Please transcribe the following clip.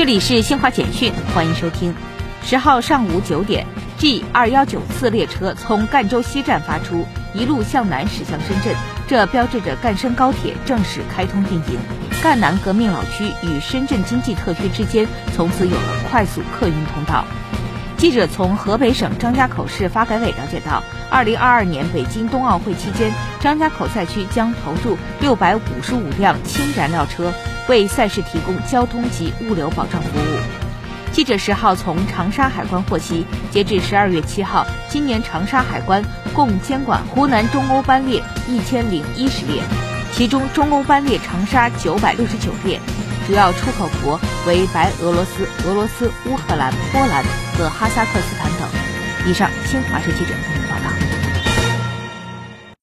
这里是新华简讯，欢迎收听。十号上午九点，G 二幺九次列车从赣州西站发出，一路向南驶向深圳，这标志着赣深高铁正式开通运营。赣南革命老区与深圳经济特区之间从此有了快速客运通道。记者从河北省张家口市发改委了解到，二零二二年北京冬奥会期间，张家口赛区将投入六百五十五辆氢燃料车，为赛事提供交通及物流保障服务。记者十号从长沙海关获悉，截至十二月七号，今年长沙海关共监管湖南中欧班列一千零一十列。其中，中欧班列长沙九百六十九列，主要出口国为白俄罗斯、俄罗斯、乌克兰、波兰和哈萨克斯坦等。以上，新华社记者为您报道。